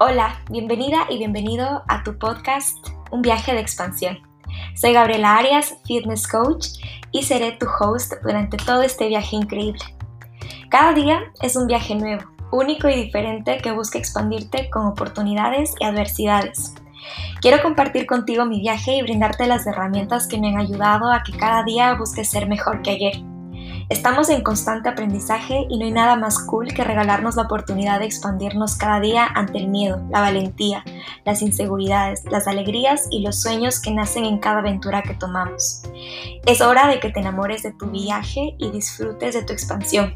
Hola, bienvenida y bienvenido a tu podcast Un viaje de expansión. Soy Gabriela Arias, fitness coach, y seré tu host durante todo este viaje increíble. Cada día es un viaje nuevo, único y diferente que busca expandirte con oportunidades y adversidades. Quiero compartir contigo mi viaje y brindarte las herramientas que me han ayudado a que cada día busque ser mejor que ayer. Estamos en constante aprendizaje y no hay nada más cool que regalarnos la oportunidad de expandirnos cada día ante el miedo, la valentía, las inseguridades, las alegrías y los sueños que nacen en cada aventura que tomamos. Es hora de que te enamores de tu viaje y disfrutes de tu expansión.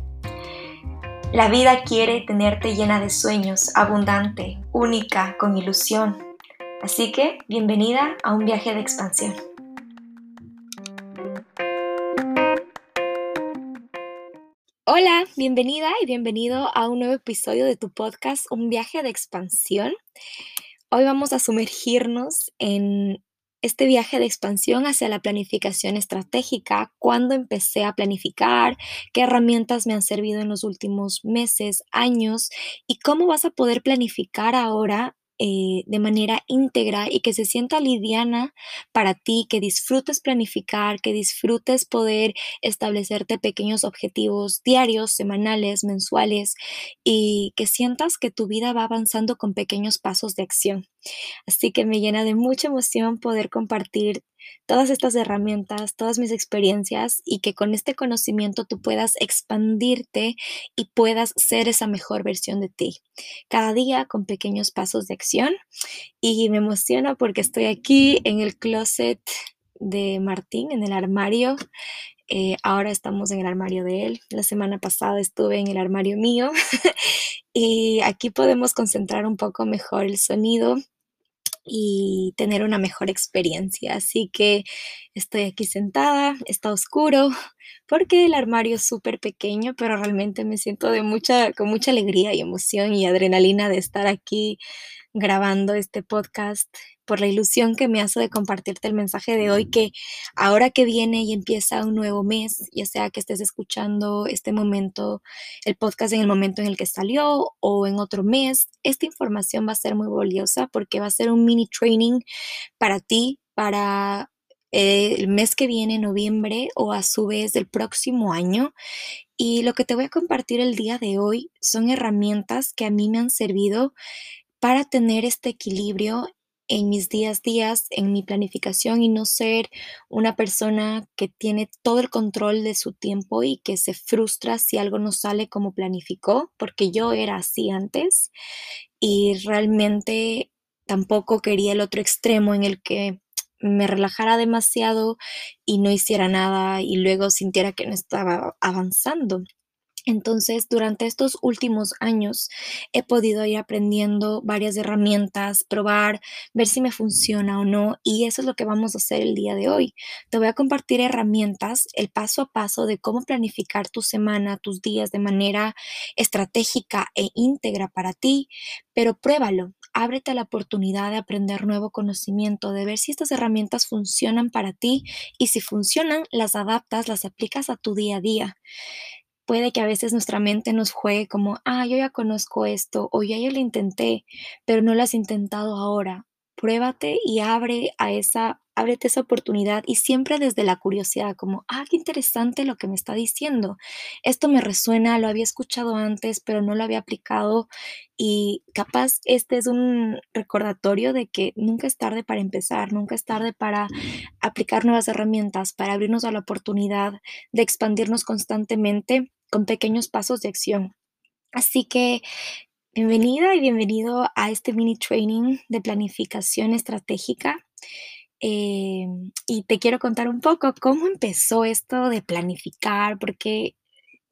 La vida quiere tenerte llena de sueños, abundante, única, con ilusión. Así que, bienvenida a un viaje de expansión. Hola, bienvenida y bienvenido a un nuevo episodio de tu podcast Un viaje de expansión. Hoy vamos a sumergirnos en este viaje de expansión hacia la planificación estratégica, cuándo empecé a planificar, qué herramientas me han servido en los últimos meses, años y cómo vas a poder planificar ahora eh, de manera íntegra y que se sienta liviana para ti, que disfrutes planificar, que disfrutes poder establecerte pequeños objetivos diarios, semanales, mensuales y que sientas que tu vida va avanzando con pequeños pasos de acción. Así que me llena de mucha emoción poder compartir todas estas herramientas, todas mis experiencias y que con este conocimiento tú puedas expandirte y puedas ser esa mejor versión de ti. Cada día con pequeños pasos de acción y me emociona porque estoy aquí en el closet de Martín, en el armario. Eh, ahora estamos en el armario de él. La semana pasada estuve en el armario mío y aquí podemos concentrar un poco mejor el sonido y tener una mejor experiencia. Así que estoy aquí sentada, está oscuro, porque el armario es súper pequeño, pero realmente me siento de mucha, con mucha alegría y emoción y adrenalina de estar aquí grabando este podcast por la ilusión que me hace de compartirte el mensaje de hoy que ahora que viene y empieza un nuevo mes, ya sea que estés escuchando este momento, el podcast en el momento en el que salió o en otro mes, esta información va a ser muy valiosa porque va a ser un mini training para ti, para eh, el mes que viene, noviembre, o a su vez del próximo año. Y lo que te voy a compartir el día de hoy son herramientas que a mí me han servido para tener este equilibrio en mis días días, en mi planificación y no ser una persona que tiene todo el control de su tiempo y que se frustra si algo no sale como planificó, porque yo era así antes y realmente tampoco quería el otro extremo en el que me relajara demasiado y no hiciera nada y luego sintiera que no estaba avanzando. Entonces, durante estos últimos años he podido ir aprendiendo varias herramientas, probar, ver si me funciona o no, y eso es lo que vamos a hacer el día de hoy. Te voy a compartir herramientas, el paso a paso de cómo planificar tu semana, tus días de manera estratégica e íntegra para ti, pero pruébalo, ábrete la oportunidad de aprender nuevo conocimiento, de ver si estas herramientas funcionan para ti y si funcionan, las adaptas, las aplicas a tu día a día puede que a veces nuestra mente nos juegue como, ah, yo ya conozco esto o ya yo lo intenté, pero no lo has intentado ahora. Pruébate y abre a esa, ábrete esa oportunidad y siempre desde la curiosidad, como, ah, qué interesante lo que me está diciendo. Esto me resuena, lo había escuchado antes, pero no lo había aplicado y capaz este es un recordatorio de que nunca es tarde para empezar, nunca es tarde para aplicar nuevas herramientas, para abrirnos a la oportunidad de expandirnos constantemente con pequeños pasos de acción. Así que bienvenida y bienvenido a este mini training de planificación estratégica. Eh, y te quiero contar un poco cómo empezó esto de planificar, porque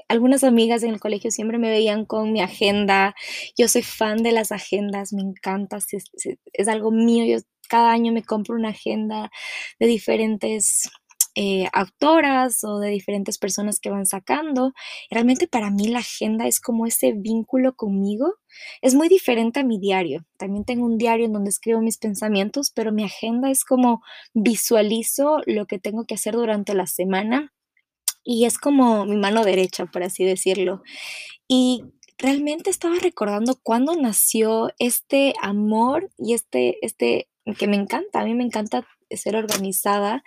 algunas amigas en el colegio siempre me veían con mi agenda. Yo soy fan de las agendas, me encanta, es, es, algo mío. Yo cada año me compro una agenda de diferentes eh, autoras o de diferentes personas que van sacando. Realmente para mí la agenda es como ese vínculo conmigo. Es muy diferente a mi diario. También tengo un diario en donde escribo mis pensamientos, pero mi agenda es como visualizo lo que tengo que hacer durante la semana y es como mi mano derecha, por así decirlo. Y realmente estaba recordando cuándo nació este amor y este, este, que me encanta, a mí me encanta ser organizada,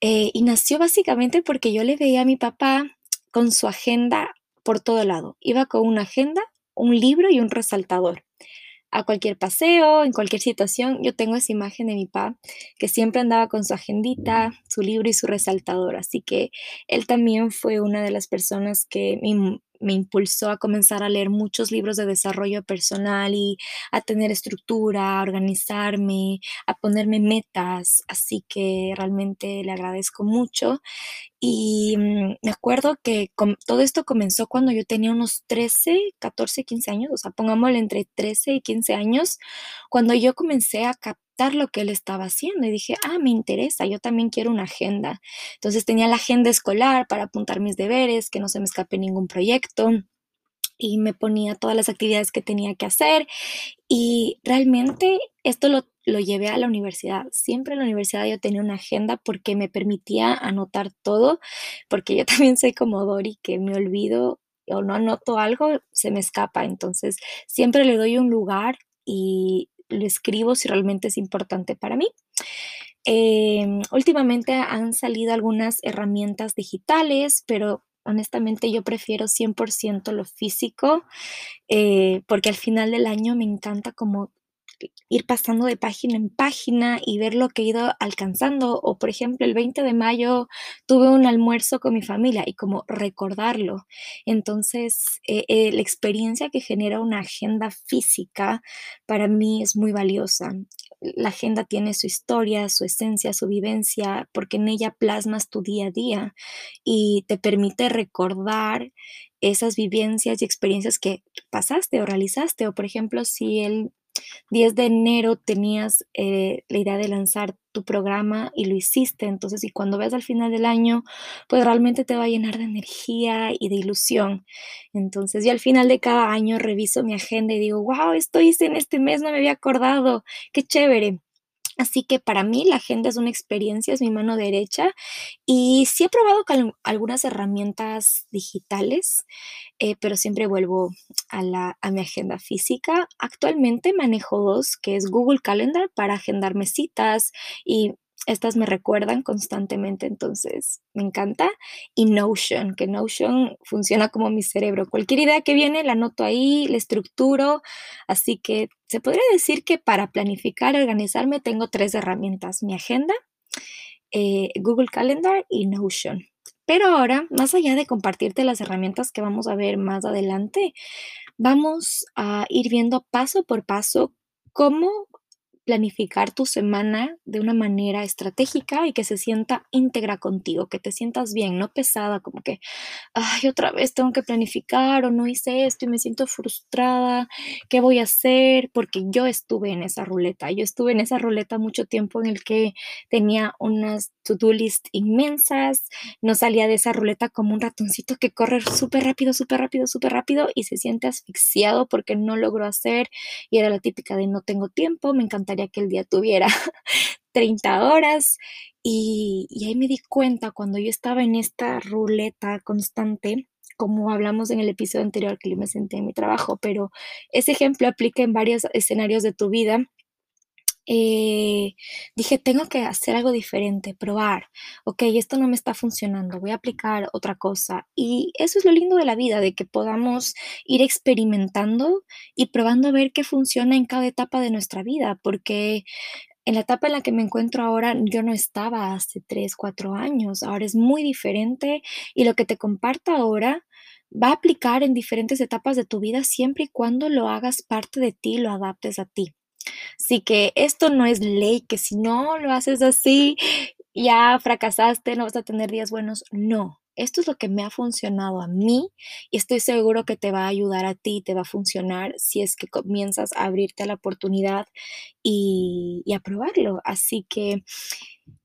eh, y nació básicamente porque yo le veía a mi papá con su agenda por todo lado. Iba con una agenda, un libro y un resaltador a cualquier paseo, en cualquier situación, yo tengo esa imagen de mi papá que siempre andaba con su agendita, su libro y su resaltador. Así que él también fue una de las personas que me impulsó a comenzar a leer muchos libros de desarrollo personal y a tener estructura, a organizarme, a ponerme metas. Así que realmente le agradezco mucho. Y mm, me acuerdo que todo esto comenzó cuando yo tenía unos 13, 14, 15 años, o sea, pongámosle entre 13 y 15 años, cuando yo comencé a captar lo que él estaba haciendo y dije, ah, me interesa, yo también quiero una agenda. Entonces tenía la agenda escolar para apuntar mis deberes, que no se me escape ningún proyecto y me ponía todas las actividades que tenía que hacer y realmente esto lo, lo, llevé a la universidad. Siempre en la universidad yo tenía una agenda porque me permitía anotar todo, porque yo también soy como Dori, que me olvido o no anoto algo, se me escapa. Entonces siempre le doy un lugar y lo escribo si realmente es importante para mí. Em, últimamente han salido algunas herramientas digitales, pero honestamente yo prefiero 100% lo físico, eh, porque al final del año me encanta como ir pasando de página en página y ver lo que he ido alcanzando. O, por ejemplo, el 20 de mayo tuve un almuerzo con mi familia y como recordarlo. Entonces, eh, eh, la experiencia que genera una agenda física para mí es muy valiosa. La agenda tiene su historia, su esencia, su vivencia, porque en ella plasmas tu día a día y te permite recordar esas vivencias y experiencias que pasaste o realizaste. O por ejemplo, si el 10 de enero tenías eh, la idea de lanzar tu programa y lo hiciste, entonces y cuando ves al final del año, pues realmente te va a llenar de energía y de ilusión. Entonces yo al final de cada año reviso mi agenda y digo, wow, esto hice en este mes, no me había acordado, qué chévere. Así que para mí la agenda es una experiencia, es mi mano derecha y sí he probado con algunas herramientas digitales, eh, pero siempre vuelvo a, la, a mi agenda física. Actualmente manejo dos, que es Google Calendar para agendarme citas y estas me recuerdan constantemente, entonces me encanta. Y Notion, que Notion funciona como mi cerebro. Cualquier idea que viene la anoto ahí, la estructuro. Así que se podría decir que para planificar organizarme tengo tres herramientas. Mi agenda, eh, Google Calendar y Notion. Pero ahora, más allá de compartirte las herramientas que vamos a ver más adelante, vamos a ir viendo paso por paso cómo planificar tu semana de una manera estratégica y que se sienta íntegra contigo, que te sientas bien, no pesada, como que, ay, otra vez tengo que planificar o no hice esto y me siento frustrada, ¿qué voy a hacer? Porque yo estuve en esa ruleta, yo estuve en esa ruleta mucho tiempo en el que tenía unas to-do list inmensas, no salía de esa ruleta como un ratoncito que corre súper rápido, súper rápido, súper rápido y se siente asfixiado porque no logró hacer y era la típica de no tengo tiempo, me encantaría que el día tuviera 30 horas. Y, y ahí me di cuenta cuando yo estaba en esta ruleta constante, como hablamos en el episodio anterior que yo me senté en mi trabajo, pero ese ejemplo aplica en varios escenarios de tu vida eh, dije, tengo que hacer algo diferente, probar, ok, esto no me está funcionando, voy a aplicar otra cosa. Y eso es lo lindo de la vida, de que podamos ir experimentando y probando a ver qué funciona en cada etapa de nuestra vida, porque en la etapa en la que me encuentro ahora, yo no estaba hace 3, 4 años, ahora es muy diferente y lo que te comparto ahora va a aplicar en diferentes etapas de tu vida siempre y cuando lo hagas parte de ti, lo adaptes a ti. Así que esto no es ley, que si no lo haces así, ya fracasaste, no vas a tener días buenos. No, esto es lo que me ha funcionado a mí y estoy seguro que te va a ayudar a ti, te va a funcionar si es que comienzas a abrirte a la oportunidad y, a probarlo. Así que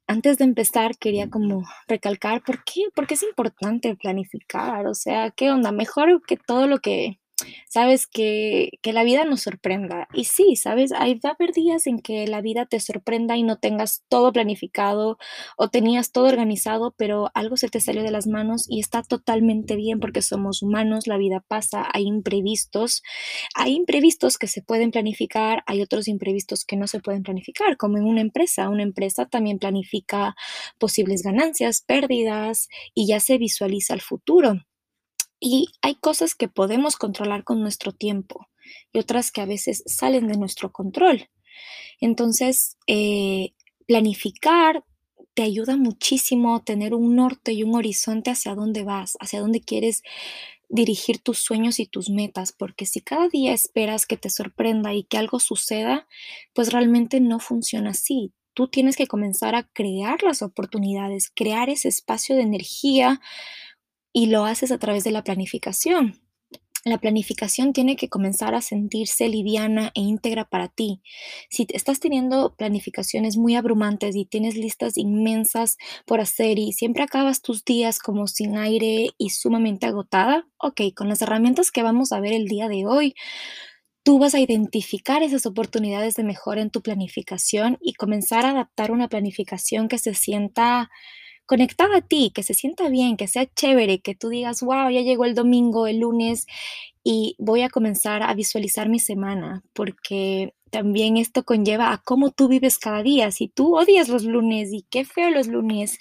antes de empezar quería como recalcar por qué, porque es importante planificar, o sea, qué onda, mejor que todo lo que sabes, que, que la vida nos sorprenda. Y sí, sabes, hay, va a haber días en que la vida te sorprenda y no tengas todo planificado o tenías todo organizado, pero algo se te salió de las manos y está totalmente bien porque somos humanos, la vida pasa, hay imprevistos, hay imprevistos que se pueden planificar, hay otros imprevistos que no se pueden planificar, como en una empresa. Una empresa también planifica posibles ganancias, pérdidas y ya se visualiza el futuro. Y hay cosas que podemos controlar con nuestro tiempo y otras que a veces salen de nuestro control. Entonces, eh, planificar te ayuda muchísimo a tener un norte y un horizonte hacia dónde vas, hacia dónde quieres dirigir tus sueños y tus metas, porque si cada día esperas que te sorprenda y que algo suceda, pues realmente no funciona así. Tú tienes que comenzar a crear las oportunidades, crear ese espacio de energía y lo haces a través de la planificación. La planificación tiene que comenzar a sentirse liviana e íntegra para ti. Si estás teniendo planificaciones muy abrumantes y tienes listas inmensas por hacer y siempre acabas tus días como sin aire y sumamente agotada, ok, con las herramientas que vamos a ver el día de hoy, tú vas a identificar esas oportunidades de mejora en tu planificación y comenzar a adaptar una planificación que se sienta conectada a ti, que se sienta bien, que sea chévere, que tú digas, wow, ya llegó el domingo, el lunes y voy a comenzar a visualizar mi semana, porque también esto conlleva a cómo tú vives cada día. Si tú odias los lunes y qué feo los lunes,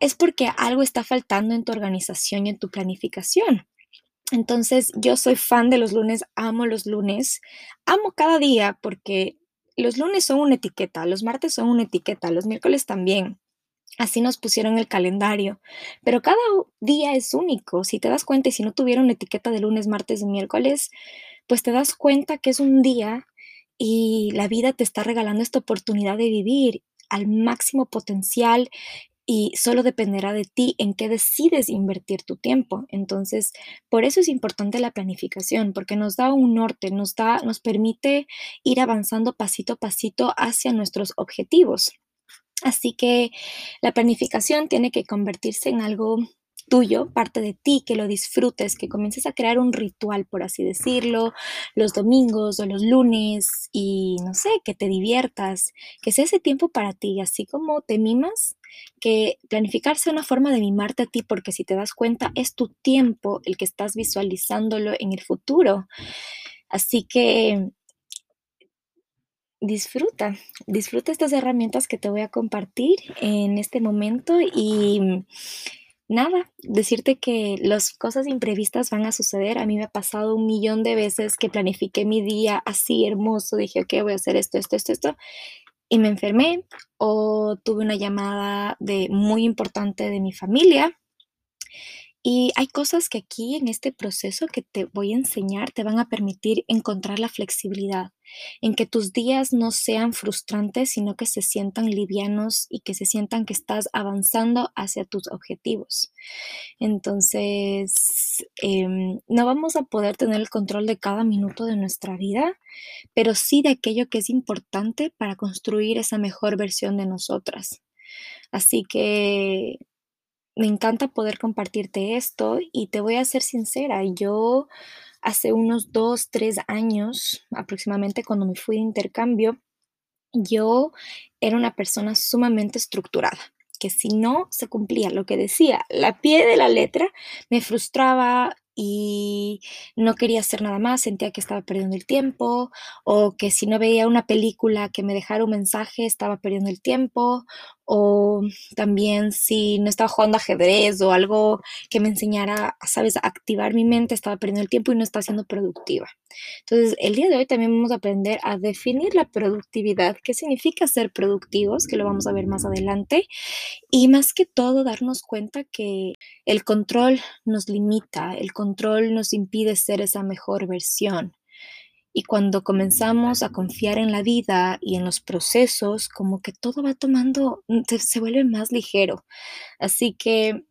es porque algo está faltando en tu organización y en tu planificación. Entonces, yo soy fan de los lunes, amo los lunes, amo cada día porque los lunes son una etiqueta, los martes son una etiqueta, los miércoles también. Así nos pusieron el calendario. Pero cada día es único. Si te das cuenta y si no tuviera una etiqueta de lunes, martes y miércoles, pues te das cuenta que es un día y la vida te está regalando esta oportunidad de vivir al máximo potencial y solo dependerá de ti en qué decides invertir tu tiempo. Entonces, por eso es importante la planificación, porque nos da un norte, nos da nos permite ir avanzando pasito a pasito hacia nuestros objetivos. Así que la planificación tiene que convertirse en algo tuyo, parte de ti, que lo disfrutes, que comiences a crear un ritual, por así decirlo, los domingos o los lunes y no sé, que te diviertas, que sea ese tiempo para ti, así como te mimas, que planificar sea una forma de mimarte a ti, porque si te das cuenta, es tu tiempo el que estás visualizándolo en el futuro. Así que disfruta, disfruta estas herramientas que te voy a compartir en este momento y nada, decirte que las cosas imprevistas van a suceder. A mí me ha pasado un millón de veces que planifiqué mi día así hermoso, dije, ok, voy a hacer esto, esto, esto, esto, y me enfermé o tuve una llamada de muy importante de mi familia y hay cosas que aquí en este proceso que te voy a enseñar te van a permitir encontrar la flexibilidad, en que tus días no sean frustrantes, sino que se sientan livianos y que se sientan que estás avanzando hacia tus objetivos. Entonces, em, no vamos a poder tener el control de cada minuto de nuestra vida, pero sí de aquello que es importante para construir esa mejor versión de nosotras. Así que me encanta poder compartirte esto y te voy a ser sincera, yo hace unos dos, tres años aproximadamente cuando me fui de intercambio, yo era una persona sumamente estructurada que si no se cumplía lo que decía la pie de la letra, me frustraba, y no quería hacer nada más, sentía que estaba perdiendo el tiempo o que si no veía una película que me dejara un mensaje estaba perdiendo el tiempo o también si no estaba jugando ajedrez o algo que me enseñara, sabes, a activar mi mente, estaba perdiendo el tiempo y no estaba siendo productiva. Entonces, el día de hoy también vamos a aprender a definir la productividad, qué significa ser productivos, que lo vamos a ver más adelante, y más que todo darnos cuenta que el control nos limita, el control nos impide ser esa mejor versión. Y cuando comenzamos a confiar en la vida y en los procesos, como que todo va tomando, mm, se, vuelve más ligero. Así que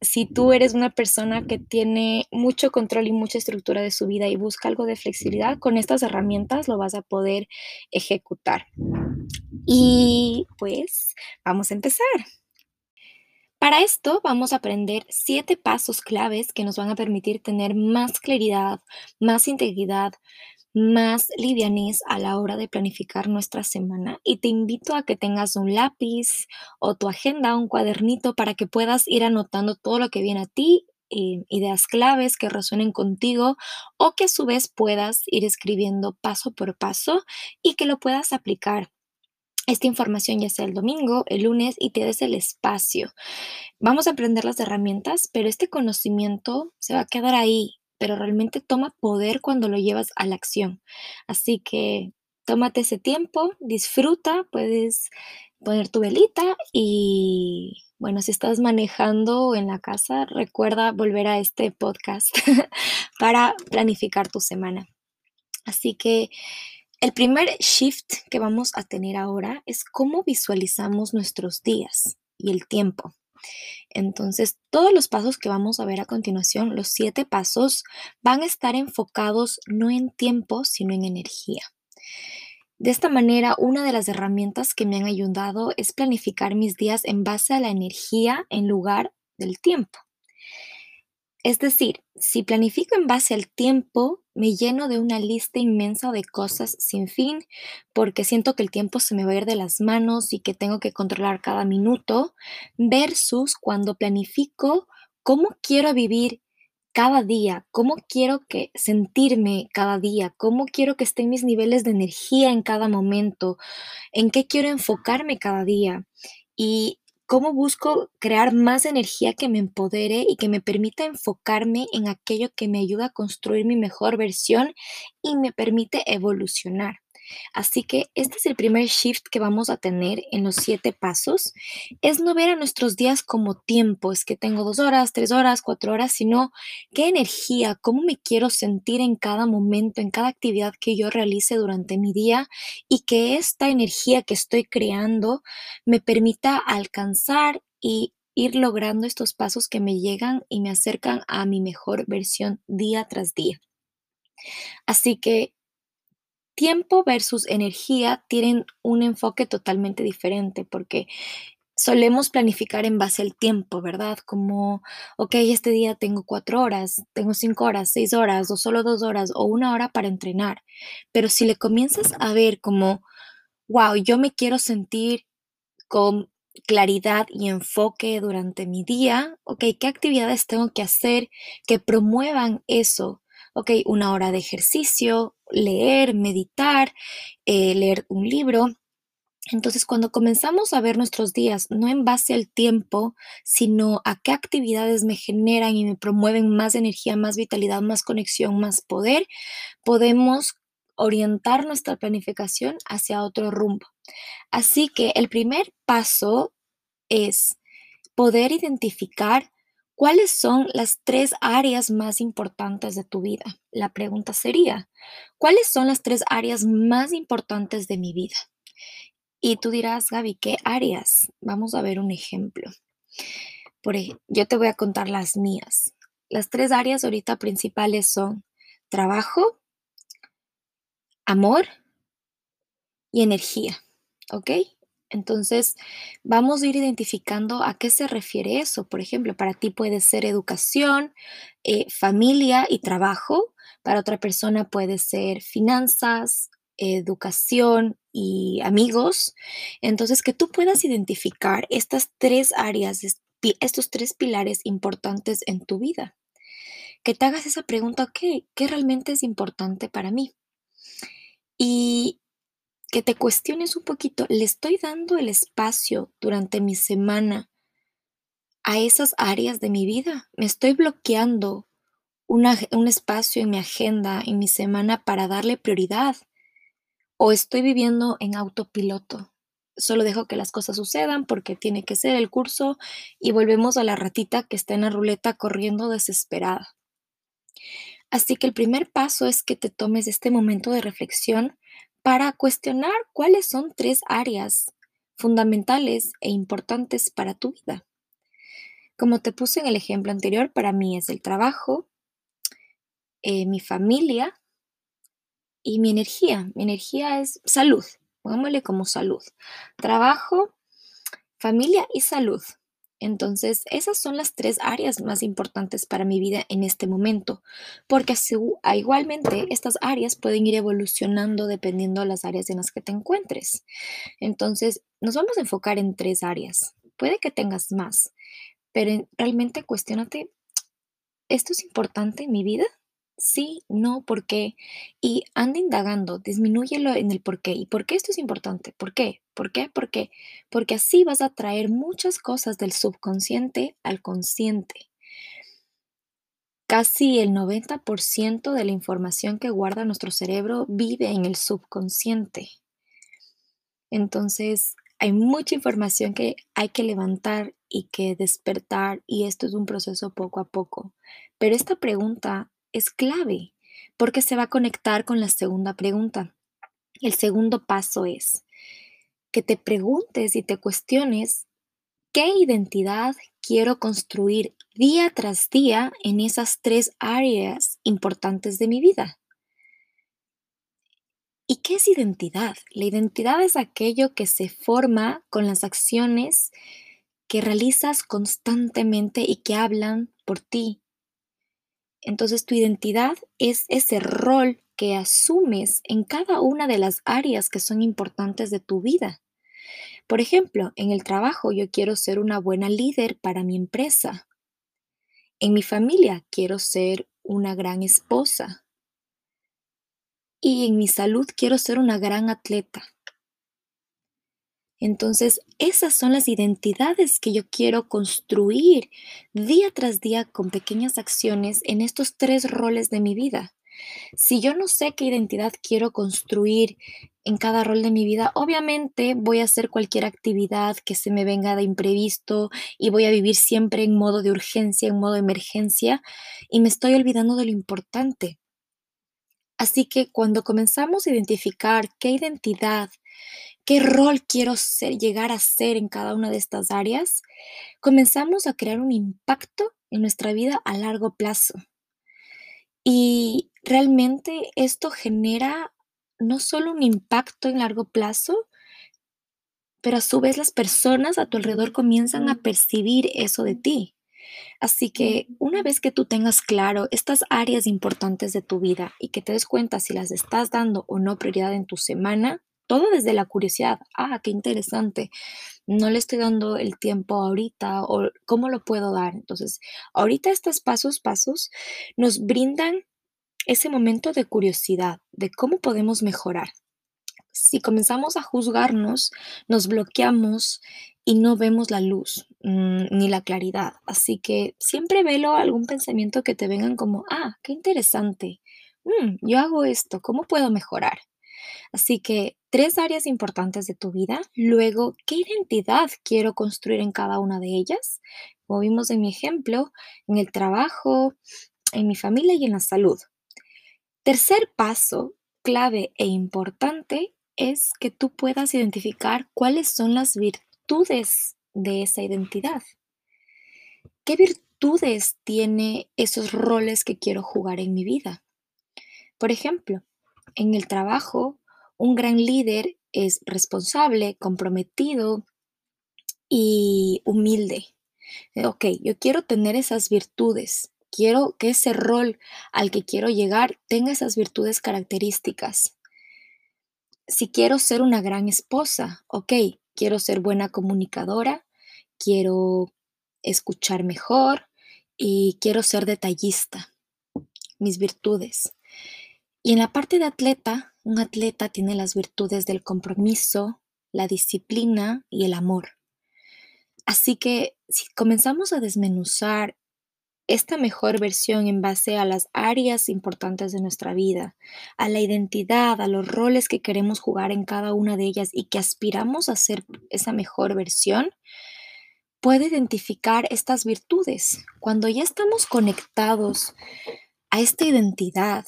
si tú eres una persona que tiene mucho control y mucha estructura de su vida y busca algo de flexibilidad, con estas herramientas lo vas a poder ejecutar. Y pues vamos a empezar. Para esto vamos a aprender siete pasos claves que nos van a permitir tener más claridad, más integridad, más livianez a la hora de planificar nuestra semana. Y te invito a que tengas un lápiz o tu agenda, un cuadernito para que puedas ir anotando todo lo que viene a ti, eh, ideas claves que resuenen contigo o que a su vez puedas ir escribiendo paso por paso y que lo puedas aplicar esta información ya sea el domingo, el lunes y te des el espacio. Vamos a aprender las herramientas, pero este conocimiento se va a quedar ahí, pero realmente toma poder cuando lo llevas a la acción. Así que tómate ese tiempo, disfruta, puedes poner tu velita y bueno, si estás manejando en la casa, recuerda volver a este podcast para planificar tu semana. Así que el primer shift que vamos a tener ahora es cómo visualizamos nuestros días y el tiempo. Entonces, todos los pasos que vamos a ver a continuación, los siete pasos, van a estar enfocados no en tiempo, sino en energía. De esta manera, una de las herramientas que me han ayudado es planificar mis días en base a la energía en lugar del tiempo. Es decir, si planifico en base al tiempo, me lleno de una lista inmensa de cosas sin fin, porque siento que el tiempo se me va a ir de las manos y que tengo que controlar cada minuto, versus cuando planifico cómo quiero vivir cada día, cómo quiero que sentirme cada día, cómo quiero que estén mis niveles de energía en cada momento, en qué quiero enfocarme cada día. Y cómo busco crear más energía que me empodere y que me permita enfocarme en aquello que me ayuda a construir mi mejor versión y me permite evolucionar. Así que este es el primer shift que vamos a tener en los siete pasos. Es no ver a nuestros días como tiempo, es que tengo dos horas, tres horas, cuatro horas, sino qué energía, cómo me quiero sentir en cada momento, en cada actividad que yo realice durante mi día y que esta energía que estoy creando me permita alcanzar y ir logrando estos pasos que me llegan y me acercan a mi mejor versión día tras día. Así que tiempo versus energía tienen un enfoque totalmente diferente porque solemos planificar en base al tiempo, ¿verdad? Como, ok, este día tengo cuatro horas, tengo cinco horas, seis horas, o solo dos horas, o una hora para entrenar. Pero si le comienzas a ver como, wow, yo me quiero sentir con claridad y enfoque durante mi día, ok, ¿qué actividades tengo que hacer que promuevan eso? Ok, una hora de ejercicio, leer, meditar, eh, leer un libro. Entonces, cuando comenzamos a ver nuestros días, no en base al tiempo, sino a qué actividades me generan y me promueven más energía, más vitalidad, más conexión, más poder, podemos orientar nuestra planificación hacia otro rumbo. Así que el primer paso es poder identificar ¿Cuáles son las tres áreas más importantes de tu vida? La pregunta sería, ¿cuáles son las tres áreas más importantes de mi vida? Y tú dirás, Gaby, ¿qué áreas? Vamos a ver un ejemplo. Por ejemplo, yo te voy a contar las mías. Las tres áreas ahorita principales son trabajo, amor y energía. ¿Ok? Entonces, vamos a ir identificando a qué se refiere eso. Por ejemplo, para ti puede ser educación, eh, familia y trabajo. Para otra persona puede ser finanzas, educación y amigos. Entonces, que tú puedas identificar estas tres áreas, estos tres pilares importantes en tu vida. Que te hagas esa pregunta, ok, ¿qué realmente es importante para mí? Y que te cuestiones un poquito, ¿le estoy dando el espacio durante mi semana a esas áreas de mi vida? ¿Me estoy bloqueando un espacio en mi agenda, en mi semana para darle prioridad? ¿O estoy viviendo en autopiloto? Solo dejo que las cosas sucedan porque tiene que ser el curso y volvemos a la ratita que está en la ruleta corriendo desesperada. Así que el primer paso es que te tomes este momento de reflexión para cuestionar cuáles son tres áreas fundamentales e importantes para tu vida. Como te puse en el ejemplo anterior, para mí es el trabajo, eh, mi familia y mi energía. Mi energía es salud, pongámosle como salud. Trabajo, familia y salud. Entonces, esas son las tres áreas más importantes para mi vida en este momento, porque igualmente estas áreas pueden ir evolucionando dependiendo de las áreas en las que te encuentres. Entonces, nos vamos a enfocar en tres áreas. Puede que tengas más, pero realmente cuestionate, ¿esto es importante en mi vida? Sí, no, ¿por qué? Y anda indagando, disminúyelo en el por qué. ¿Y por qué esto es importante? ¿Por qué? ¿Por qué? ¿Por qué? Porque así vas a traer muchas cosas del subconsciente al consciente. Casi el 90% de la información que guarda nuestro cerebro vive en el subconsciente. Entonces, hay mucha información que hay que levantar y que despertar y esto es un proceso poco a poco. Pero esta pregunta es clave porque se va a conectar con la segunda pregunta. El segundo paso es que te preguntes y te cuestiones qué identidad quiero construir día tras día en esas tres áreas importantes de mi vida. ¿Y qué es identidad? La identidad es aquello que se forma con las acciones que realizas constantemente y que hablan por ti, entonces tu identidad es ese rol que asumes en cada una de las áreas que son importantes de tu vida. Por ejemplo, en el trabajo yo quiero ser una buena líder para mi empresa. En mi familia quiero ser una gran esposa. Y en mi salud quiero ser una gran atleta. Entonces, esas son las identidades que yo quiero construir día tras día con pequeñas acciones en estos tres roles de mi vida. Si yo no sé qué identidad quiero construir en cada rol de mi vida, obviamente voy a hacer cualquier actividad que se me venga de imprevisto y voy a vivir siempre en modo de urgencia, en modo de emergencia y me estoy olvidando de lo importante. Así que cuando comenzamos a identificar qué identidad qué rol quiero llegar a ser en cada una de estas áreas, comenzamos a crear un impacto en nuestra vida a largo plazo. Y realmente esto genera no solo un impacto en largo plazo, pero a su vez las personas a tu alrededor comienzan a percibir eso de ti. Así que una vez que tú tengas claro estas áreas importantes de tu vida y que te des cuenta si las estás dando o no prioridad en tu semana, todo desde la curiosidad. Ah, qué interesante. No le estoy dando el tiempo ahorita o cómo lo puedo dar. Entonces, ahorita estos pasos, pasos nos brindan ese momento de curiosidad de cómo podemos mejorar. Si comenzamos a juzgarnos, nos bloqueamos y no vemos la luz mm, ni la claridad. Así que siempre velo algún pensamiento que te vengan como, ah, qué interesante. Mm, yo hago esto, ¿cómo puedo mejorar? Así que tres áreas importantes de tu vida, luego, ¿qué identidad quiero construir en cada una de ellas? Como vimos en mi ejemplo, en el trabajo, en mi familia y en la salud. Tercer paso, clave e importante, es que tú puedas identificar cuáles son las virtudes de esa identidad. ¿Qué virtudes tiene esos roles que quiero jugar en mi vida? Por ejemplo, en el trabajo, un gran líder es responsable, comprometido y humilde. Eh, ok, yo quiero tener esas virtudes. Quiero que ese rol al que quiero llegar tenga esas virtudes características. Si quiero ser una gran esposa, ok, quiero ser buena comunicadora, quiero escuchar mejor y quiero ser detallista. Mis virtudes. Y en la parte de atleta, un atleta tiene las virtudes del compromiso, la disciplina y el amor. Así que si comenzamos a desmenuzar esta mejor versión en base a las áreas importantes de nuestra vida, a la identidad, a los roles que queremos jugar en cada una de ellas y que aspiramos a ser esa mejor versión, puede identificar estas virtudes. Cuando ya estamos conectados a esta identidad,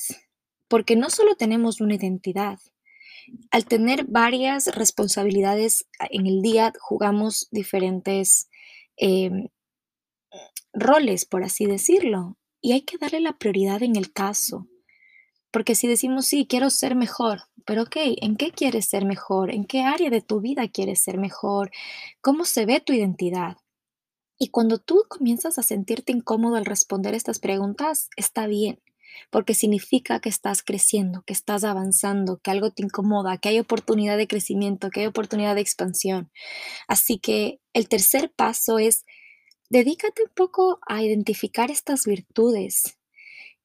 porque no solo tenemos una identidad, al tener varias responsabilidades en el día, jugamos diferentes em, roles, por así decirlo, y hay que darle la prioridad en el caso. Porque si decimos, sí, quiero ser mejor, pero ok, ¿en qué quieres ser mejor? ¿En qué área de tu vida quieres ser mejor? ¿Cómo se ve tu identidad? Y cuando tú comienzas a sentirte incómodo al responder estas preguntas, está bien, porque significa que estás creciendo, que estás avanzando, que algo te incomoda, que hay oportunidad de crecimiento, que hay oportunidad de expansión. Así que el tercer paso es, dedícate un poco a identificar estas virtudes.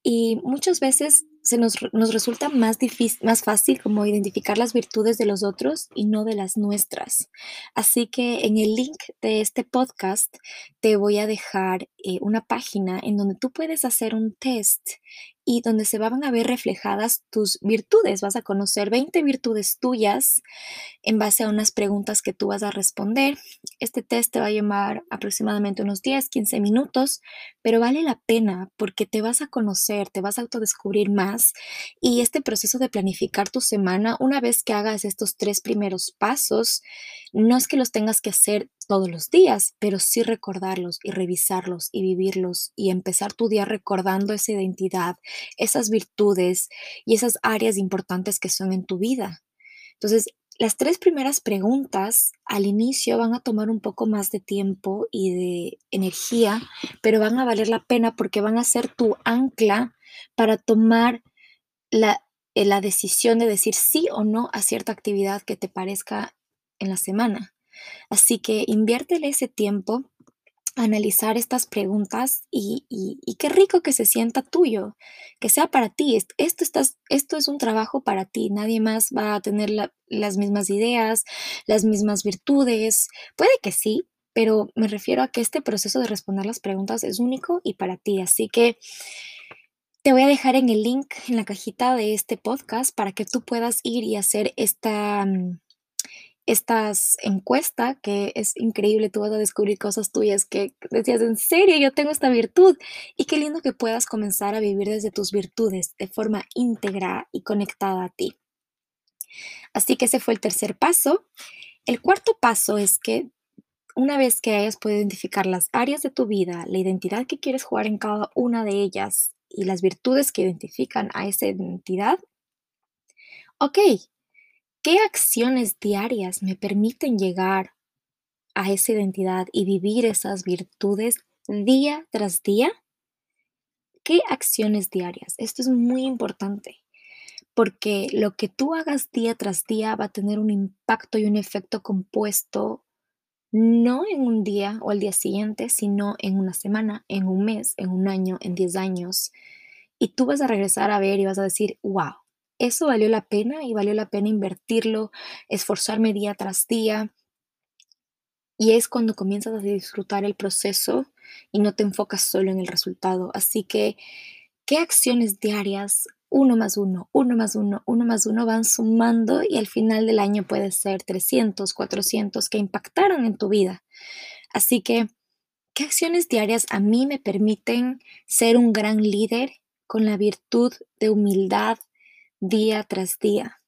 Y muchas veces se nos, nos resulta más, difícil, más fácil como identificar las virtudes de los otros y no de las nuestras. Así que en el link de este podcast te voy a dejar eh, una página en donde tú puedes hacer un test y donde se van a ver reflejadas tus virtudes. Vas a conocer 20 virtudes tuyas en base a unas preguntas que tú vas a responder. Este test te va a llevar aproximadamente unos 10, 15 minutos, pero vale la pena porque te vas a conocer, te vas a autodescubrir más y este proceso de planificar tu semana, una vez que hagas estos tres primeros pasos, no es que los tengas que hacer todos los días, pero sí recordarlos y revisarlos y vivirlos y empezar tu día recordando esa identidad, esas virtudes y esas áreas importantes que son en tu vida. Entonces, las tres primeras preguntas al inicio van a tomar un poco más de tiempo y de energía, pero van a valer la pena porque van a ser tu ancla para tomar la, eh, la decisión de decir sí o no a cierta actividad que te parezca en la semana. Así que inviértele ese tiempo a analizar estas preguntas y, qué rico que se sienta tuyo, que sea para ti. Esto, estás, esto es un trabajo para ti. Nadie más va a tener las mismas ideas, las mismas virtudes. Puede que sí, pero me refiero a que este proceso de responder las preguntas es único y para ti. Así que te voy a dejar en el link en la cajita de este podcast para que tú puedas ir y hacer esta mm, estas encuesta que es increíble, tú vas a descubrir cosas tuyas que decías, en serio, yo tengo esta virtud. Y qué lindo que puedas comenzar a vivir desde tus virtudes de forma íntegra y conectada a ti. Así que ese fue el tercer paso. El cuarto paso es que una vez que hayas podido identificar las áreas de tu vida, la identidad que quieres jugar en cada una de ellas y las virtudes que identifican a esa identidad, ok, ¿Qué acciones diarias me permiten llegar a esa identidad y vivir esas virtudes día tras día? ¿Qué acciones diarias? Esto es muy importante porque lo que tú hagas día tras día va a tener un impacto y un efecto compuesto no en un día o el día siguiente, sino en una semana, en un mes, en un año, en 10 años. Y tú vas a regresar a ver y vas a decir, wow, eso valió la pena y valió la pena invertirlo, esforzarme día tras día. Y es cuando comienzas a disfrutar el proceso y no te enfocas solo en el resultado. Así que, ¿qué acciones diarias, uno más uno, uno más uno, uno más uno van sumando y al final del año puede ser 300, 400 que impactaron en tu vida? Así que, ¿qué acciones diarias a mí me permiten ser un gran líder con la virtud de humildad, día tras día.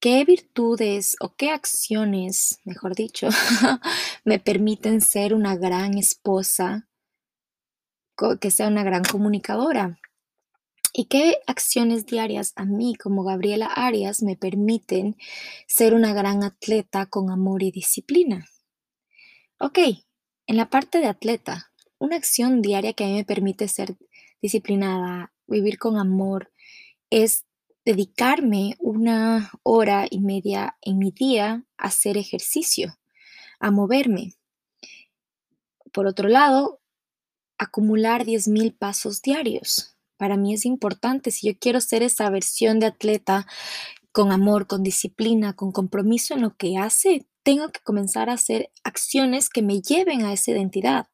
¿Qué virtudes o qué acciones, mejor dicho, me permiten ser una gran esposa, que sea una gran comunicadora? ¿Y qué acciones diarias a mí como Gabriela Arias me permiten ser una gran atleta con amor y disciplina? Ok, en la parte de atleta, una acción diaria que a mí me permite ser disciplinada, vivir con amor, es dedicarme una hora y media en mi día a hacer ejercicio, a moverme. Por otro lado, acumular 10.000 pasos diarios. Para mí es importante, si yo quiero ser esa versión de atleta con amor, con disciplina, con compromiso en lo que hace, tengo que comenzar a hacer acciones que me lleven a esa identidad.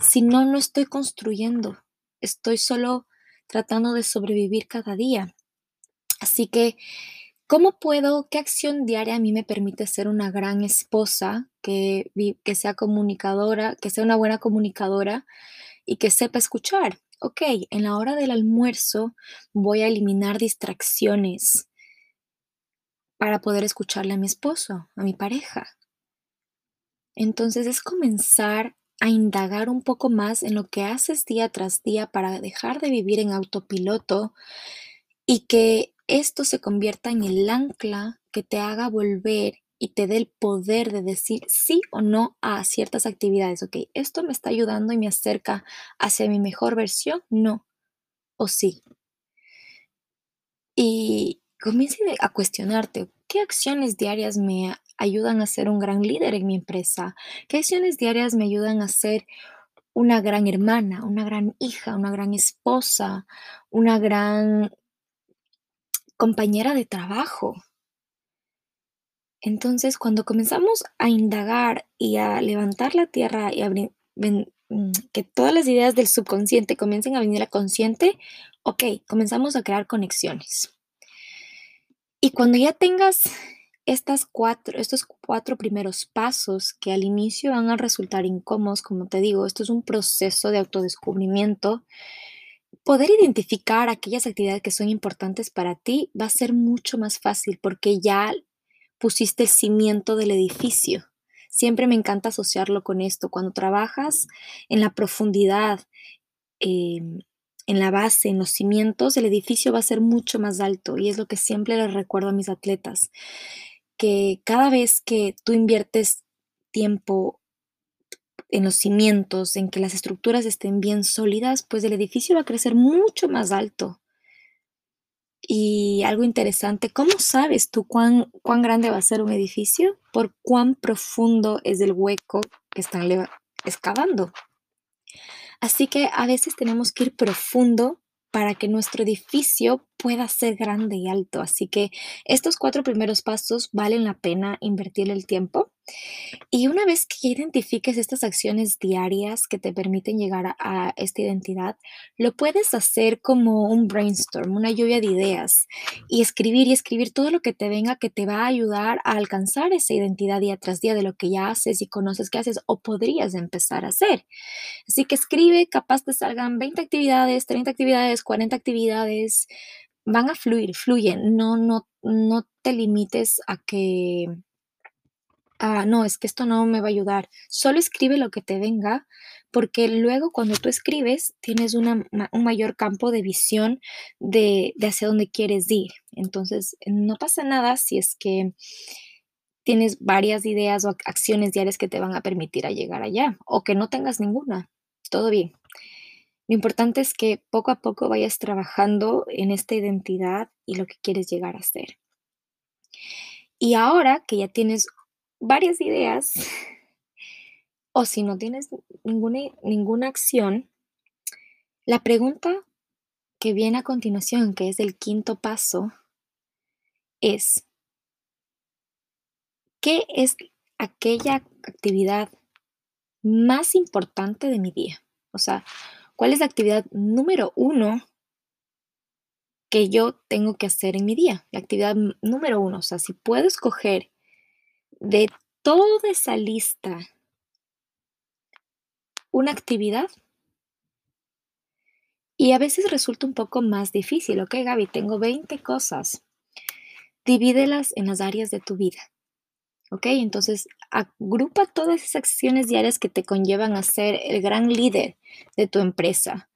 Si no, no estoy construyendo, estoy solo tratando de sobrevivir cada día. Así que, ¿cómo puedo, qué acción diaria a mí me permite ser una gran esposa, que, que sea comunicadora, que sea una buena comunicadora y que sepa escuchar? Ok, en la hora del almuerzo voy a eliminar distracciones para poder escucharle a mi esposo, a mi pareja. Entonces es comenzar a indagar un poco más en lo que haces día tras día para dejar de vivir en autopiloto y que esto se convierta en el ancla que te haga volver y te dé el poder de decir sí o no a ciertas actividades. Ok, esto me está ayudando y me acerca hacia mi mejor versión, no o sí. Y comience a cuestionarte, ¿qué acciones diarias me ayudan a ser un gran líder en mi empresa? ¿Qué acciones diarias me ayudan a ser una gran hermana, una gran hija, una gran esposa, una gran compañera de trabajo? Entonces, cuando comenzamos a indagar y a levantar la tierra y a mm, que todas las ideas del subconsciente comiencen a venir a consciente, ok, comenzamos a crear conexiones. Y cuando ya tengas estas cuatro, estos cuatro primeros pasos que al inicio van a resultar incómodos, como te digo, esto es un proceso de autodescubrimiento, poder identificar aquellas actividades que son importantes para ti va a ser mucho más fácil porque ya pusiste el cimiento del edificio. Siempre me encanta asociarlo con esto. Cuando trabajas en la profundidad, em, en la base, en los cimientos, el edificio va a ser mucho más alto y es lo que siempre les recuerdo a mis atletas, que cada vez que tú inviertes tiempo en los cimientos, en que las estructuras estén bien sólidas, pues el edificio va a crecer mucho más alto. Y algo interesante, ¿cómo sabes tú cuán, cuán grande va a ser un edificio? Por cuán profundo es el hueco que están excavando. Así que a veces tenemos que ir profundo para que nuestro edificio pueda ser grande y alto. Así que estos cuatro primeros pasos valen la pena invertir el tiempo. Y una vez que identifiques estas acciones diarias que te permiten llegar a, esta identidad, lo puedes hacer como un brainstorm, una lluvia de ideas y escribir y escribir todo lo que te venga que te va a ayudar a alcanzar esa identidad día tras día de lo que ya haces y conoces que haces o podrías empezar a hacer. Así que escribe, capaz te salgan 20 actividades, 30 actividades, 40 actividades, van a fluir, fluyen, no, no, no te limites a que ah, no, es que esto no me va a ayudar. Solo escribe lo que te venga, porque luego cuando tú escribes tienes un mayor campo de visión de, de hacia dónde quieres ir. Entonces, no pasa nada si es que tienes varias ideas o acciones diarias que te van a permitir a llegar allá o que no tengas ninguna. Todo bien. Lo importante es que poco a poco vayas trabajando en esta identidad y lo que quieres llegar a ser. Y ahora que ya tienes varias ideas, o si no tienes ninguna, ninguna acción, la pregunta que viene a continuación, que es el quinto paso, es, ¿qué es aquella actividad más importante de mi día? O sea, ¿cuál es la actividad número uno que yo tengo que hacer en mi día? La actividad número uno, o sea, si puedo escoger de toda esa lista una actividad. Y a veces resulta un poco más difícil, ok Gaby, tengo 20 cosas. Divídelas en las áreas de tu vida. ¿Ok? Entonces, agrupa todas esas acciones diarias que te conllevan a ser el gran líder de tu empresa.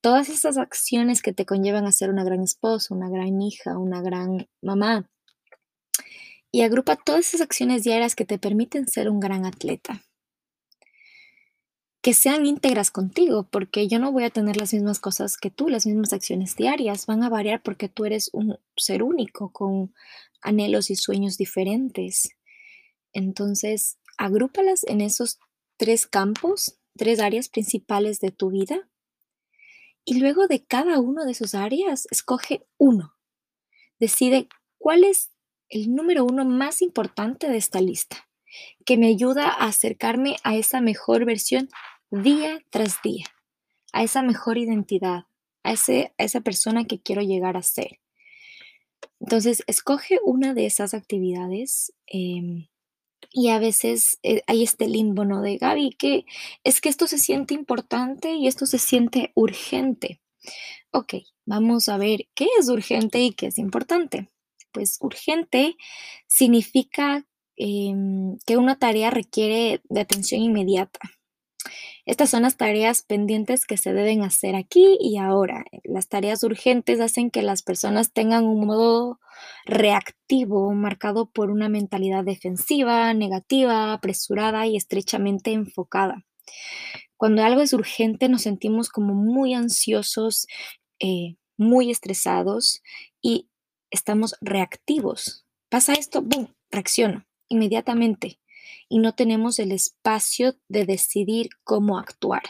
Todas esas acciones que te conllevan a ser una gran esposa, una gran hija, una gran mamá, y agrupa todas esas acciones diarias que te permiten ser un gran atleta. Que sean íntegras contigo, porque yo no voy a tener las mismas cosas que tú, las mismas acciones diarias. Van a variar porque tú eres un ser único con anhelos y sueños diferentes. Entonces, agrúpalas en esos tres campos, tres áreas principales de tu vida. Y luego de cada uno de esos áreas, escoge uno. Decide cuál es el número uno más importante de esta lista, que me ayuda a acercarme a esa mejor versión día tras día, a esa mejor identidad, a, ese, esa persona que quiero llegar a ser. Entonces, escoge una de esas actividades em, y a veces eh, hay este limbo, ¿no? De Gaby, que es que esto se siente importante y esto se siente urgente. Ok, vamos a ver qué es urgente y qué es importante pues urgente significa em, que una tarea requiere de atención inmediata. Estas son las tareas pendientes que se deben hacer aquí y ahora. Las tareas urgentes hacen que las personas tengan un modo reactivo marcado por una mentalidad defensiva, negativa, apresurada y estrechamente enfocada. Cuando algo es urgente nos sentimos como muy ansiosos, eh, muy estresados y estamos reactivos. Pasa esto, ¡boom! Reacciono inmediatamente y no tenemos el espacio de decidir cómo actuar.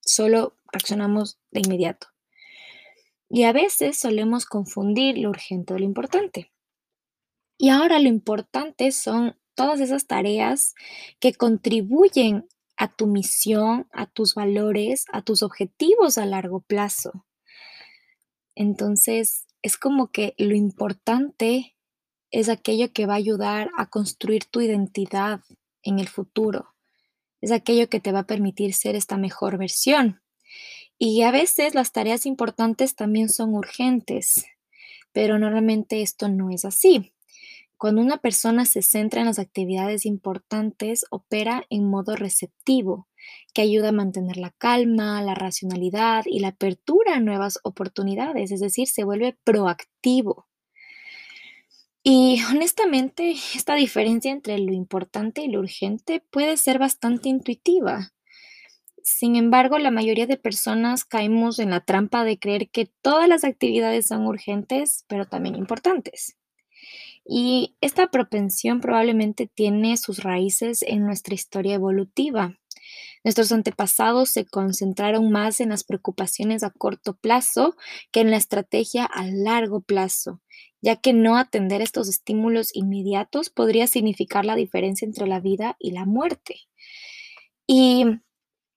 Solo reaccionamos de inmediato. Y a veces solemos confundir lo urgente de lo importante. Y ahora lo importante son todas esas tareas que contribuyen a tu misión, a tus valores, a tus objetivos a largo plazo. Entonces, es como que lo importante es aquello que va a ayudar a construir tu identidad en el futuro. Es aquello que te va a permitir ser esta mejor versión. Y a veces las tareas importantes también son urgentes, pero normalmente esto no es así. Cuando una persona se centra en las actividades importantes, opera en modo receptivo, que ayuda a mantener la calma, la racionalidad y la apertura a nuevas oportunidades, es decir, se vuelve proactivo. Y honestamente, esta diferencia entre lo importante y lo urgente puede ser bastante intuitiva. Sin embargo, la mayoría de personas caemos en la trampa de creer que todas las actividades son urgentes, pero también importantes. Y esta propensión probablemente tiene sus raíces en nuestra historia evolutiva. Nuestros antepasados se concentraron más en las preocupaciones a corto plazo que en la estrategia a largo plazo, ya que no atender estos estímulos inmediatos podría significar la diferencia entre la vida y la muerte. Y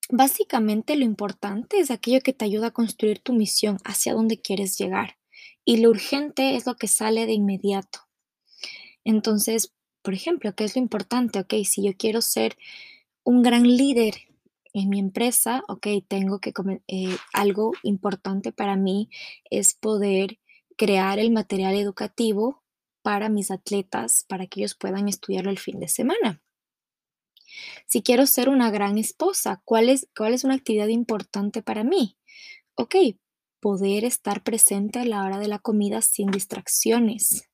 básicamente lo importante es aquello que te ayuda a construir tu misión hacia donde quieres llegar. Y lo urgente es lo que sale de inmediato. Entonces, por ejemplo, ¿qué es lo importante? Ok, si yo quiero ser un gran líder en mi empresa, ok, tengo que, eh, algo importante para mí es poder crear el material educativo para mis atletas, para que ellos puedan estudiarlo el fin de semana. Si quiero ser una gran esposa, ¿cuál es, cuál es una actividad importante para mí? Ok, poder estar presente a la hora de la comida sin distracciones.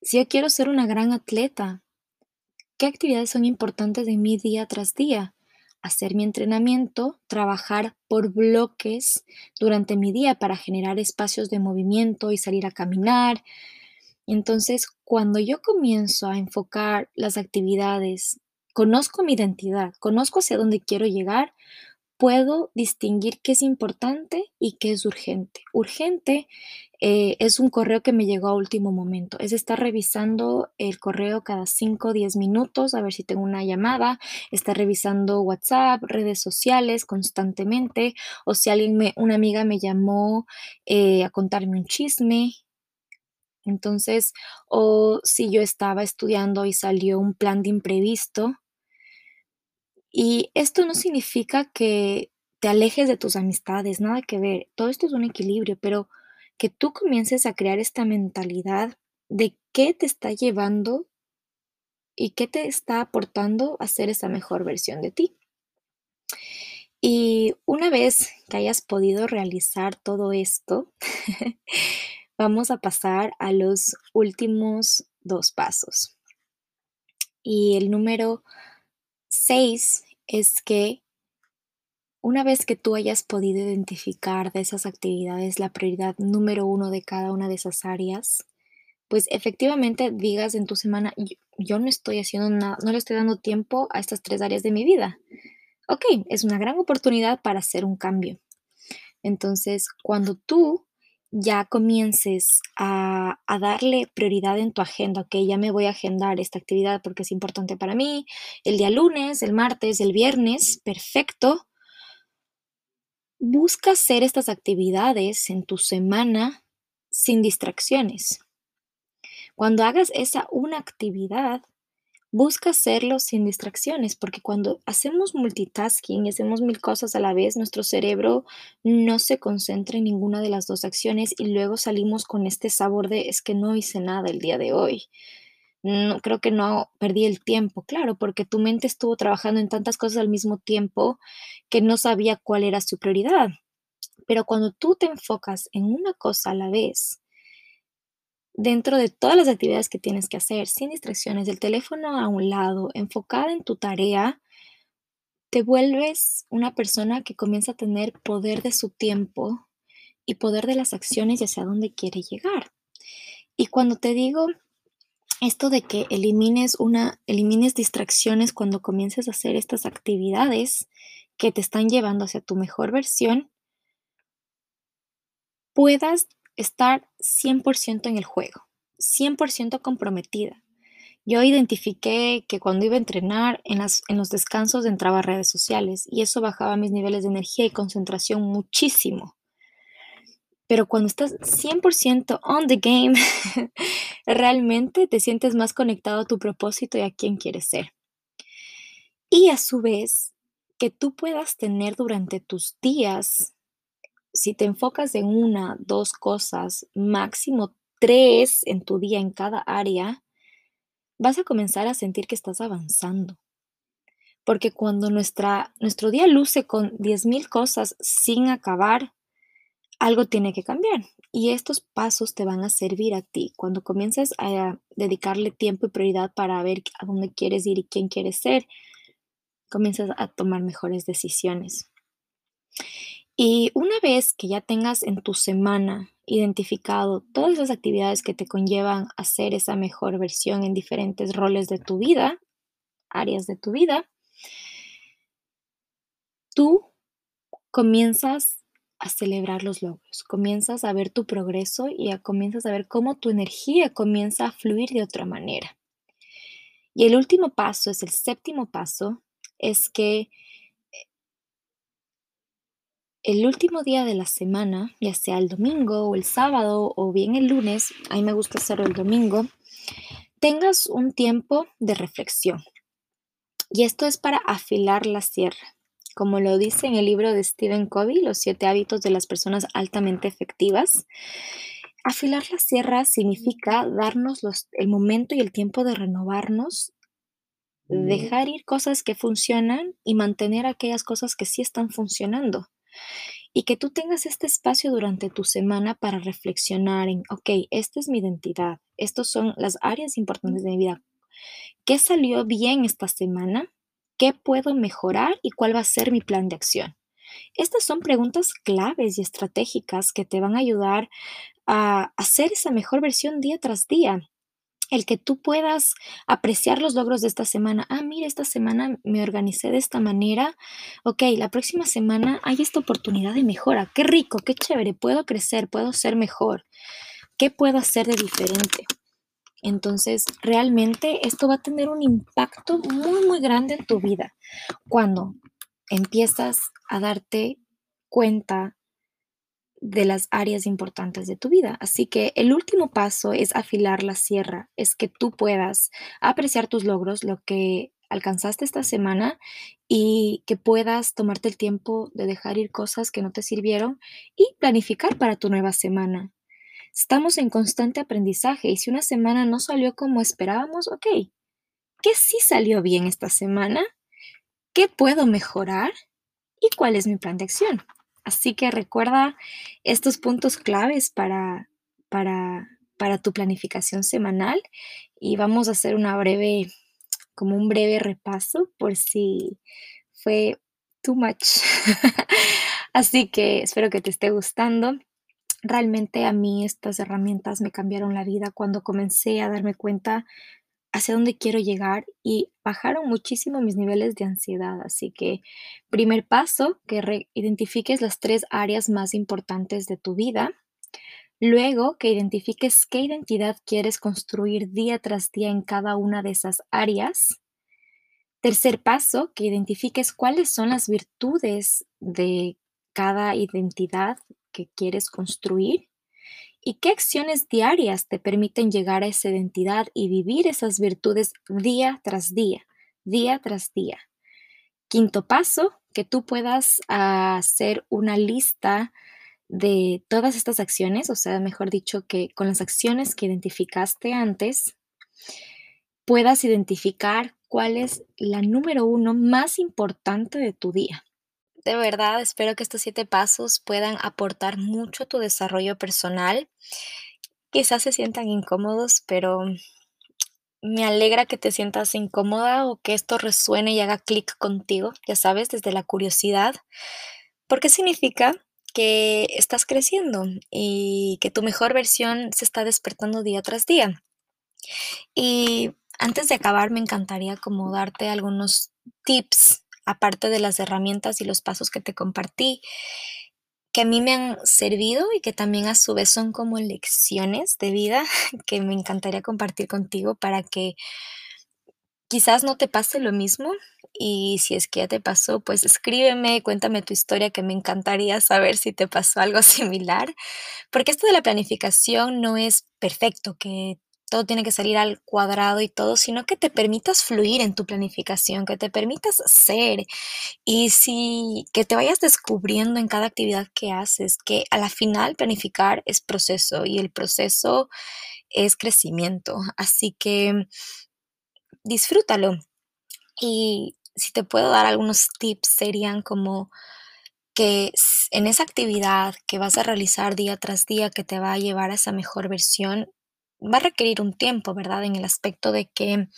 Si yo quiero ser una gran atleta, ¿qué actividades son importantes en mi día tras día? Hacer mi entrenamiento, trabajar por bloques durante mi día para generar espacios de movimiento y salir a caminar. Entonces, cuando yo comienzo a enfocar las actividades, conozco mi identidad, conozco hacia dónde quiero llegar, puedo distinguir qué es importante y qué es urgente. Urgente eh, es un correo que me llegó a último momento. Es estar revisando el correo cada 5 o 10 minutos a ver si tengo una llamada, estar revisando WhatsApp, redes sociales constantemente, o si alguien me, una amiga me llamó eh, a contarme un chisme. Entonces, o si yo estaba estudiando y salió un plan de imprevisto, y esto no significa que te alejes de tus amistades, nada que ver. Todo esto es un equilibrio, pero que tú comiences a crear esta mentalidad de qué te está llevando y qué te está aportando a ser esa mejor versión de ti. Y una vez que hayas podido realizar todo esto, vamos a pasar a los últimos dos pasos. Y el número 6 es que una vez que tú hayas podido identificar de esas actividades la prioridad número uno de cada una de esas áreas, pues efectivamente digas en tu semana, yo, no estoy haciendo nada, no le estoy dando tiempo a estas tres áreas de mi vida. Ok, es una gran oportunidad para hacer un cambio. Entonces, cuando tú ya comiences a, darle prioridad en tu agenda, ok, ya me voy a agendar esta actividad porque es importante para mí, el día lunes, el martes, el viernes, perfecto. Busca hacer estas actividades en tu semana sin distracciones. Cuando hagas esa una actividad, Busca hacerlo sin distracciones, porque cuando hacemos multitasking y hacemos mil cosas a la vez, nuestro cerebro no se concentra en ninguna de las dos acciones y luego salimos con este sabor de es que no hice nada el día de hoy. no, creo que no perdí el tiempo, claro, porque tu mente estuvo trabajando en tantas cosas al mismo tiempo que no sabía cuál era su prioridad. Pero cuando tú te enfocas en una cosa a la vez, dentro de todas las actividades que tienes que hacer, sin distracciones, el teléfono a un lado, enfocada en tu tarea, te vuelves una persona que comienza a tener poder de su tiempo y poder de las acciones y hacia dónde quiere llegar. Y cuando te digo esto de que elimines una, elimines distracciones cuando comiences a hacer estas actividades que te están llevando hacia tu mejor versión, puedas estar 100% en el juego, 100% comprometida. Yo identifiqué que cuando iba a entrenar, en, los descansos entraba a redes sociales y eso bajaba mis niveles de energía y concentración muchísimo. Pero cuando estás 100% on the game, realmente te sientes más conectado a tu propósito y a quién quieres ser. Y a su vez, que tú puedas tener durante tus días, si te enfocas en una, dos cosas, máximo tres en tu día en cada área, vas a comenzar a sentir que estás avanzando. Porque cuando nuestra, nuestro día luce con 10.000 cosas sin acabar, algo tiene que cambiar. Y estos pasos te van a servir a ti. Cuando comiences a dedicarle tiempo y prioridad para ver a dónde quieres ir y quién quieres ser, comienzas a tomar mejores decisiones. Y una vez que ya tengas en tu semana identificado todas las actividades que te conllevan a ser esa mejor versión en diferentes roles de tu vida, áreas de tu vida, tú comienzas a celebrar los logros, comienzas a ver tu progreso y comienzas a ver cómo tu energía comienza a fluir de otra manera. Y el último paso, es el séptimo paso, es que el último día de la semana, ya sea el domingo o el sábado o bien el lunes, a mí me gusta hacerlo el domingo, tengas un tiempo de reflexión. Y esto es para afilar la sierra como lo dice en el libro de Stephen Covey, Los siete hábitos de las personas altamente efectivas. Afilar la sierra significa darnos el momento y el tiempo de renovarnos, dejar ir cosas que funcionan y mantener aquellas cosas que sí están funcionando. Y que tú tengas este espacio durante tu semana para reflexionar en, ok, esta es mi identidad, estas son las áreas importantes de mi vida. ¿Qué salió bien esta semana? ¿Qué puedo mejorar y cuál va a ser mi plan de acción? Estas son preguntas claves y estratégicas que te van a ayudar a hacer esa mejor versión día tras día. El que tú puedas apreciar los logros de esta semana. Ah, mira, esta semana me organicé de esta manera. Ok, la próxima semana hay esta oportunidad de mejora. Qué rico, qué chévere. Puedo crecer, puedo ser mejor. ¿Qué puedo hacer de diferente? Entonces, realmente esto va a tener un impacto muy, muy grande en tu vida cuando empiezas a darte cuenta de las áreas importantes de tu vida. Así que el último paso es afilar la sierra, es que tú puedas apreciar tus logros, lo que alcanzaste esta semana y que puedas tomarte el tiempo de dejar ir cosas que no te sirvieron y planificar para tu nueva semana. Estamos en constante aprendizaje y si una semana no salió como esperábamos, ok, ¿qué sí salió bien esta semana? ¿Qué puedo mejorar? ¿Y cuál es mi plan de acción? Así que recuerda estos puntos claves para, para, para tu planificación semanal y vamos a hacer una breve, como un breve repaso por si fue too much. Así que espero que te esté gustando. Realmente a mí estas herramientas me cambiaron la vida cuando comencé a darme cuenta hacia dónde quiero llegar y bajaron muchísimo mis niveles de ansiedad. Así que primer paso, que identifiques las tres áreas más importantes de tu vida. Luego, que identifiques qué identidad quieres construir día tras día en cada una de esas áreas. Tercer paso, que identifiques cuáles son las virtudes de cada identidad que quieres construir y qué acciones diarias te permiten llegar a esa identidad y vivir esas virtudes día tras día, día tras día. Quinto paso, que tú puedas hacer una lista de todas estas acciones, o sea, mejor dicho, que con las acciones que identificaste antes, puedas identificar cuál es la número uno más importante de tu día. De verdad, espero que estos siete pasos puedan aportar mucho a tu desarrollo personal. Quizás se sientan incómodos, pero me alegra que te sientas incómoda o que esto resuene y haga clic contigo, ya sabes, desde la curiosidad, porque significa que estás creciendo y que tu mejor versión se está despertando día tras día. Y antes de acabar, me encantaría como darte algunos tips, aparte de las herramientas y los pasos que te compartí, que a mí me han servido y que también a su vez son como lecciones de vida que me encantaría compartir contigo para que quizás no te pase lo mismo. Y si es que ya te pasó, pues escríbeme, cuéntame tu historia que me encantaría saber si te pasó algo similar, porque esto de la planificación no es perfecto, que todo tiene que salir al cuadrado y todo, sino que te permitas fluir en tu planificación, que te permitas ser y si que te vayas descubriendo en cada actividad que haces, que a la final planificar es proceso y el proceso es crecimiento. Así que disfrútalo. Y si te puedo dar algunos tips serían como que en esa actividad que vas a realizar día tras día que te va a llevar a esa mejor versión, va a requerir un tiempo, ¿verdad? En el aspecto de que,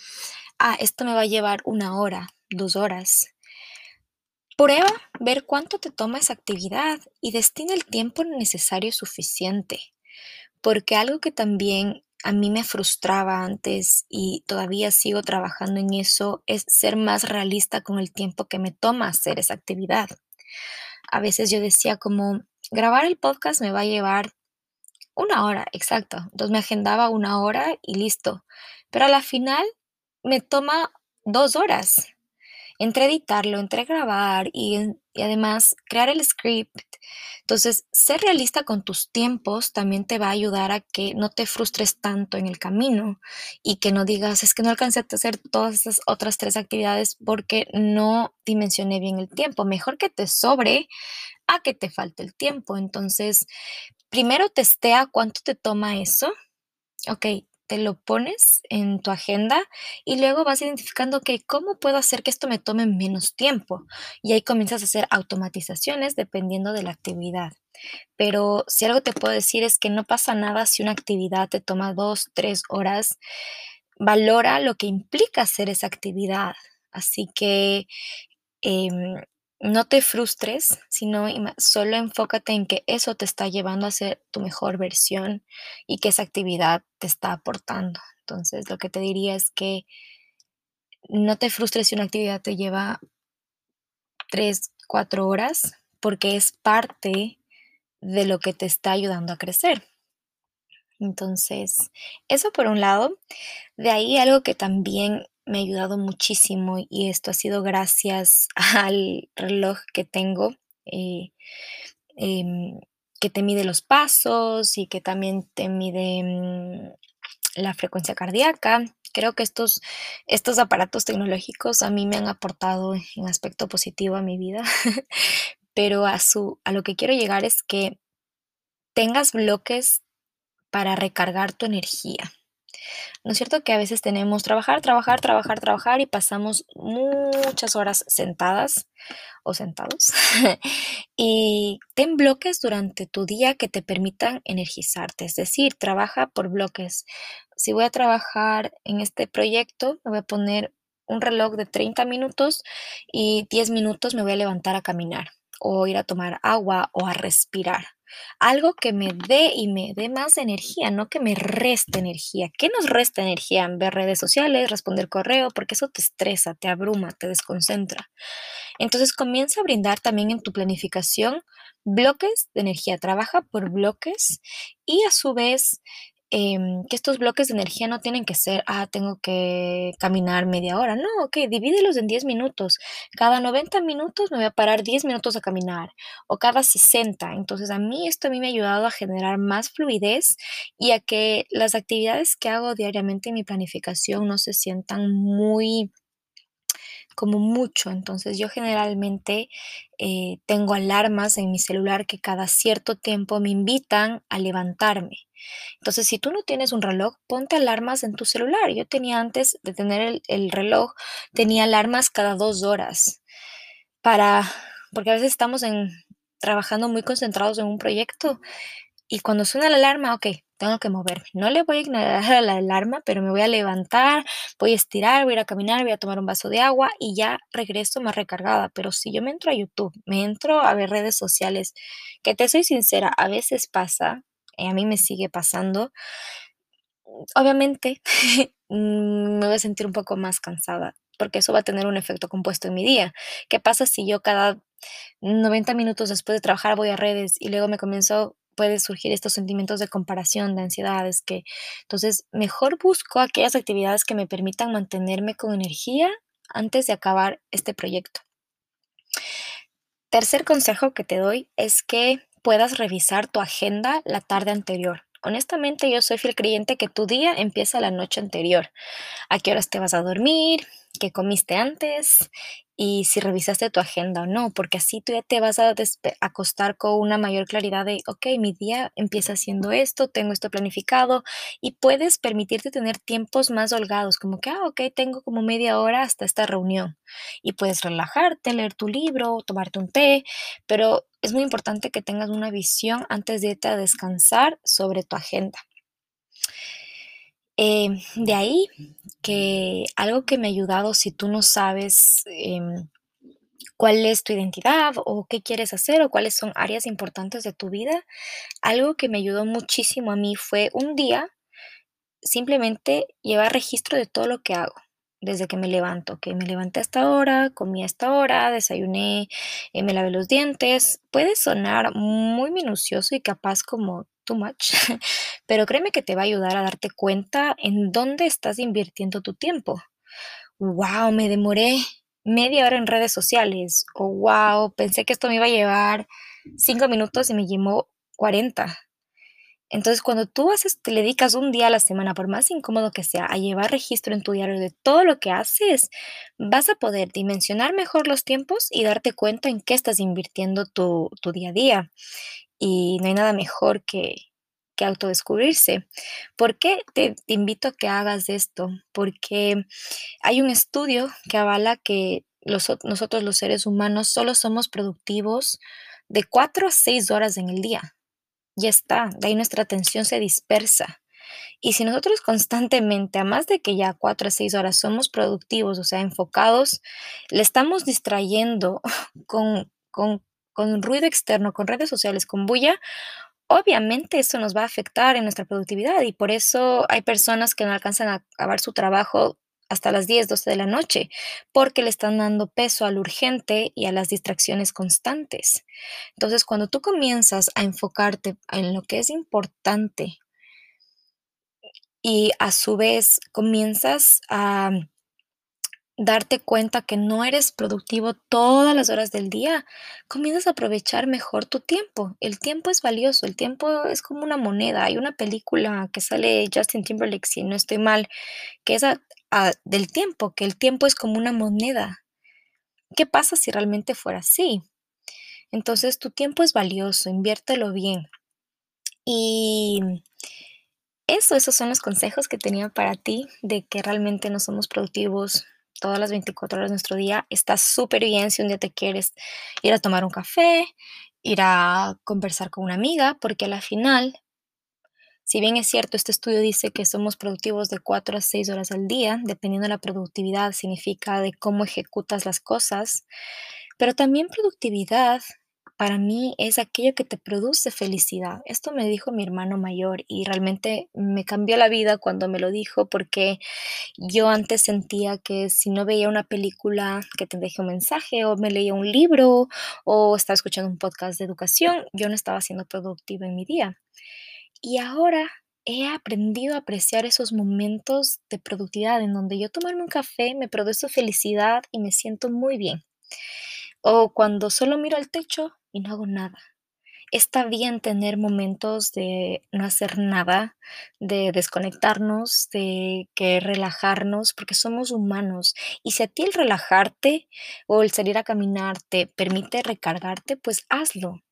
ah, esto me va a llevar una hora, dos horas. Prueba ver cuánto te toma esa actividad y destina el tiempo necesario suficiente. Porque algo que también a mí me frustraba antes y todavía sigo trabajando en eso es ser más realista con el tiempo que me toma hacer esa actividad. A veces yo decía como, grabar el podcast me va a llevar una hora, exacto. Entonces me agendaba una hora y listo. Pero a la final me toma dos horas entre editarlo, entre grabar y, y, además crear el script. Entonces, ser realista con tus tiempos también te va a ayudar a que no te frustres tanto en el camino y que no digas, es que no alcancé a hacer todas esas otras tres actividades porque no dimensioné bien el tiempo. Mejor que te sobre a que te falte el tiempo. Entonces, primero testea cuánto te toma eso. Ok, te lo pones en tu agenda y luego vas identificando, ok, ¿cómo puedo hacer que esto me tome menos tiempo? Y ahí comienzas a hacer automatizaciones dependiendo de la actividad. Pero si algo te puedo decir es que no pasa nada si una actividad te toma dos, tres horas. Valora lo que implica hacer esa actividad. Así que em, no te frustres, sino solo enfócate en que eso te está llevando a ser tu mejor versión y que esa actividad te está aportando. Entonces, lo que te diría es que no te frustres si una actividad te lleva tres, cuatro horas, porque es parte de lo que te está ayudando a crecer. Entonces, eso por un lado. De ahí algo que también me ha ayudado muchísimo y esto ha sido gracias al reloj que tengo, eh, em, que te mide los pasos y que también te mide mm, la frecuencia cardíaca. Creo que estos, estos aparatos tecnológicos a mí me han aportado en aspecto positivo a mi vida, pero a, su, a lo que quiero llegar es que tengas bloques para recargar tu energía. ¿No es cierto que a veces tenemos trabajar, trabajar, trabajar, trabajar y pasamos muchas horas sentadas o sentados? y ten bloques durante tu día que te permitan energizarte, es decir, trabaja por bloques. Si voy a trabajar en este proyecto, me voy a poner un reloj de 30 minutos y 10 minutos me voy a levantar a caminar o ir a tomar agua o a respirar. Algo que me dé y me dé más energía, no que me reste energía. ¿Qué nos resta energía? Ver redes sociales, responder correo, porque eso te estresa, te abruma, te desconcentra. Entonces comienza a brindar también en tu planificación bloques de energía. Trabaja por bloques y a su vez Em, que estos bloques de energía no tienen que ser, ah, tengo que caminar media hora. No, ok, divídelos en 10 minutos. Cada 90 minutos me voy a parar 10 minutos a caminar o cada 60. Entonces a mí esto a mí me ha ayudado a generar más fluidez y a que las actividades que hago diariamente en mi planificación no se sientan muy como mucho. Entonces yo generalmente eh, tengo alarmas en mi celular que cada cierto tiempo me invitan a levantarme. Entonces, si tú no tienes un reloj, ponte alarmas en tu celular. Yo tenía antes de tener el, el reloj, tenía alarmas cada dos horas para, porque a veces estamos en, trabajando muy concentrados en un proyecto y cuando suena la alarma, ok, tengo que moverme. No le voy a ignorar la alarma, pero me voy a levantar, voy a estirar, voy a ir a caminar, voy a tomar un vaso de agua y ya regreso más recargada. Pero si yo me entro a YouTube, me entro a ver redes sociales, que te soy sincera, a veces pasa, y a mí me sigue pasando, obviamente me voy a sentir un poco más cansada porque eso va a tener un efecto compuesto en mi día. ¿Qué pasa si yo cada 90 minutos después de trabajar voy a redes y luego me comienzo puede surgir estos sentimientos de comparación, de ansiedades, que entonces mejor busco aquellas actividades que me permitan mantenerme con energía antes de acabar este proyecto. Tercer consejo que te doy es que puedas revisar tu agenda la tarde anterior. Honestamente, yo soy fiel creyente que tu día empieza la noche anterior. ¿A qué horas te vas a dormir? ¿Qué comiste antes? y si revisaste tu agenda o no, porque así tú ya te vas a acostar con una mayor claridad de, ok, mi día empieza haciendo esto, tengo esto planificado y puedes permitirte tener tiempos más holgados, como que, ah, ok, tengo como media hora hasta esta reunión y puedes relajarte, leer tu libro, tomarte un té, pero es muy importante que tengas una visión antes de irte a descansar sobre tu agenda. Em, de ahí que algo que me ha ayudado si tú no sabes em, cuál es tu identidad o qué quieres hacer o cuáles son áreas importantes de tu vida, algo que me ayudó muchísimo a mí fue un día simplemente llevar registro de todo lo que hago desde que me levanto, que me levanté a esta hora, comí a esta hora, desayuné, eh, me lavé los dientes. Puede sonar muy minucioso y capaz como too much, pero créeme que te va a ayudar a darte cuenta en dónde estás invirtiendo tu tiempo. Wow, me demoré media hora en redes sociales. O wow, pensé que esto me iba a llevar cinco minutos y me llevó 40. Entonces, cuando tú haces, te dedicas un día a la semana, por más incómodo que sea, a llevar registro en tu diario de todo lo que haces, vas a poder dimensionar mejor los tiempos y darte cuenta en qué estás invirtiendo tu día a día y no hay nada mejor que, que autodescubrirse. ¿Por qué te, invito a que hagas esto? Porque hay un estudio que avala que nosotros los seres humanos solo somos productivos de 4 a 6 horas en el día. Ya está, de ahí nuestra atención se dispersa. Y si nosotros constantemente, a más de que ya 4 a 6 horas somos productivos, o sea, enfocados, le estamos distrayendo con, con con ruido externo, con redes sociales, con bulla, obviamente eso nos va a afectar en nuestra productividad y por eso hay personas que no alcanzan a acabar su trabajo hasta las 10, 12 de la noche, porque le están dando peso al urgente y a las distracciones constantes. Entonces, cuando tú comienzas a enfocarte en lo que es importante y a su vez comienzas a darte cuenta que no eres productivo todas las horas del día, comienzas a aprovechar mejor tu tiempo. El tiempo es valioso, el tiempo es como una moneda. Hay una película que sale Justin Timberlake, si no estoy mal, que es del tiempo, que el tiempo es como una moneda. ¿Qué pasa si realmente fuera así? Entonces tu tiempo es valioso, inviértelo bien. Y eso, esos son los consejos que tenía para ti de que realmente no somos productivos todas las 24 horas de nuestro día, está súper bien si un día te quieres ir a tomar un café, ir a conversar con una amiga, porque a la final, si bien es cierto, este estudio dice que somos productivos de 4 a 6 horas al día, dependiendo de la productividad, significa de cómo ejecutas las cosas, pero también productividad para mí es aquello que te produce felicidad. Esto me dijo mi hermano mayor y realmente me cambió la vida cuando me lo dijo porque yo antes sentía que si no veía una película que te deje un mensaje o me leía un libro o estaba escuchando un podcast de educación, yo no estaba siendo productiva en mi día. Y ahora he aprendido a apreciar esos momentos de productividad en donde yo tomarme un café me produce felicidad y me siento muy bien. O cuando solo miro al techo y no hago nada. está bien tener momentos de no hacer nada, de desconectarnos, de que relajarnos, porque somos humanos. Y si a ti el relajarte o el salir a caminar te permite recargarte, pues hazlo.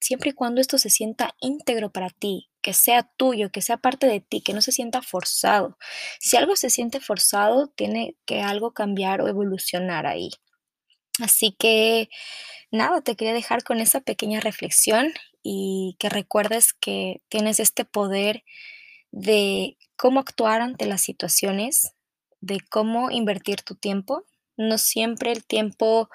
Siempre y cuando esto se sienta íntegro para ti, que sea tuyo, que sea parte de ti, que no se sienta forzado. Si algo se siente forzado, tiene que algo cambiar o evolucionar ahí. Así que nada, te quería dejar con esa pequeña reflexión y que recuerdes que tienes este poder de cómo actuar ante las situaciones, de cómo invertir tu tiempo. No siempre el tiempo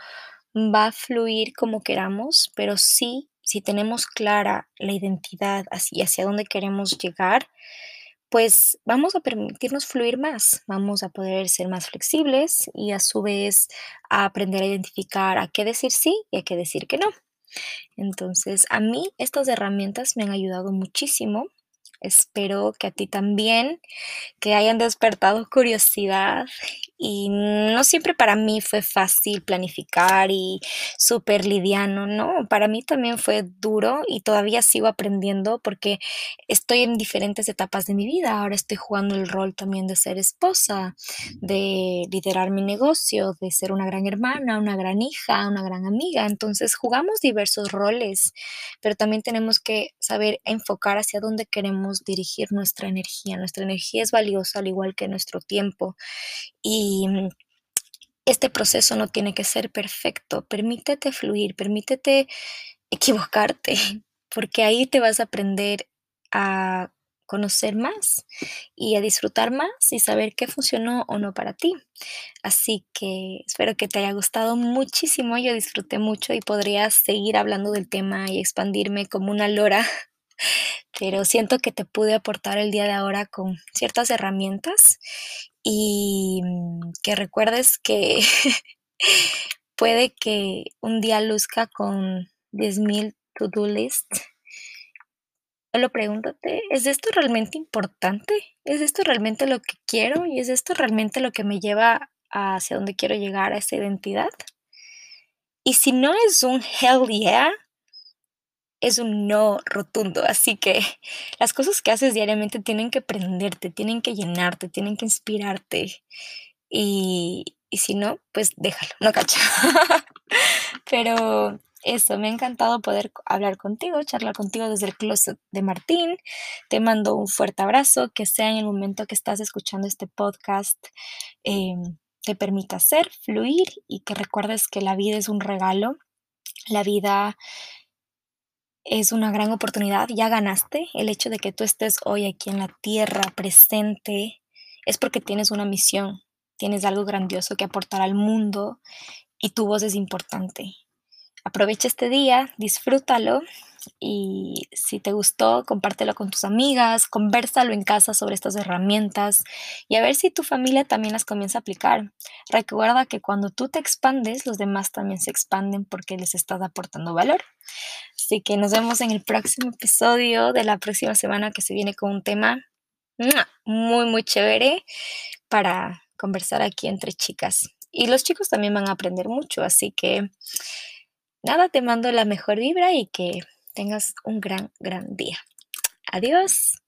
va a fluir como queramos, pero sí, si tenemos clara la identidad y hacia dónde queremos llegar, pues vamos a permitirnos fluir más, vamos a poder ser más flexibles y a su vez a aprender a identificar a qué decir sí y a qué decir que no. Entonces, a mí estas herramientas me han ayudado muchísimo. Espero que a ti también, que hayan despertado curiosidad y no siempre para mí fue fácil planificar y súper liviano, ¿no? Para mí también fue duro y todavía sigo aprendiendo porque estoy en diferentes etapas de mi vida. Ahora estoy jugando el rol también de ser esposa, de liderar mi negocio, de ser una gran hermana, una gran hija, una gran amiga. Entonces jugamos diversos roles, pero también tenemos que saber enfocar hacia dónde queremos dirigir nuestra energía. Nuestra energía es valiosa al igual que nuestro tiempo. Y mm, este proceso no tiene que ser perfecto. Permítete fluir, permítete equivocarte, porque ahí te vas a aprender a conocer más y a disfrutar más y saber qué funcionó o no para ti. Así que espero que te haya gustado muchísimo, yo disfruté mucho y podría seguir hablando del tema y expandirme como una lora, pero siento que te pude aportar el día de ahora con ciertas herramientas y mm, que recuerdes que puede que un día luzca con 10.000 to-do list. Solo pregúntate, ¿es esto realmente importante? ¿Es esto realmente lo que quiero? ¿Y es esto realmente lo que me lleva hacia donde quiero llegar a esa identidad? Y si no es un hell yeah, es un no rotundo. Así que las cosas que haces diariamente tienen que prenderte, tienen que llenarte, tienen que inspirarte. Y, si no, pues déjalo, no cacha. Pero eso, me ha encantado poder hablar contigo, charlar contigo desde el closet de Martín. Te mando un fuerte abrazo, que sea en el momento que estás escuchando este podcast. Em, te permita ser, fluir y que recuerdes que la vida es un regalo. La vida es una gran oportunidad, ya ganaste. El hecho de que tú estés hoy aquí en la tierra presente es porque tienes una misión, tienes algo grandioso que aportar al mundo y tu voz es importante. Aprovecha este día, disfrútalo y si te gustó, compártelo con tus amigas, conversalo en casa sobre estas herramientas y a ver si tu familia también las comienza a aplicar. Recuerda que cuando tú te expandes, los demás también se expanden porque les estás aportando valor. Así que nos vemos en el próximo episodio de la próxima semana que se viene con un tema muy, muy chévere para conversar aquí entre chicas. Y los chicos también van a aprender mucho, así que nada, te mando la mejor vibra y que tengas un gran, gran día. Adiós.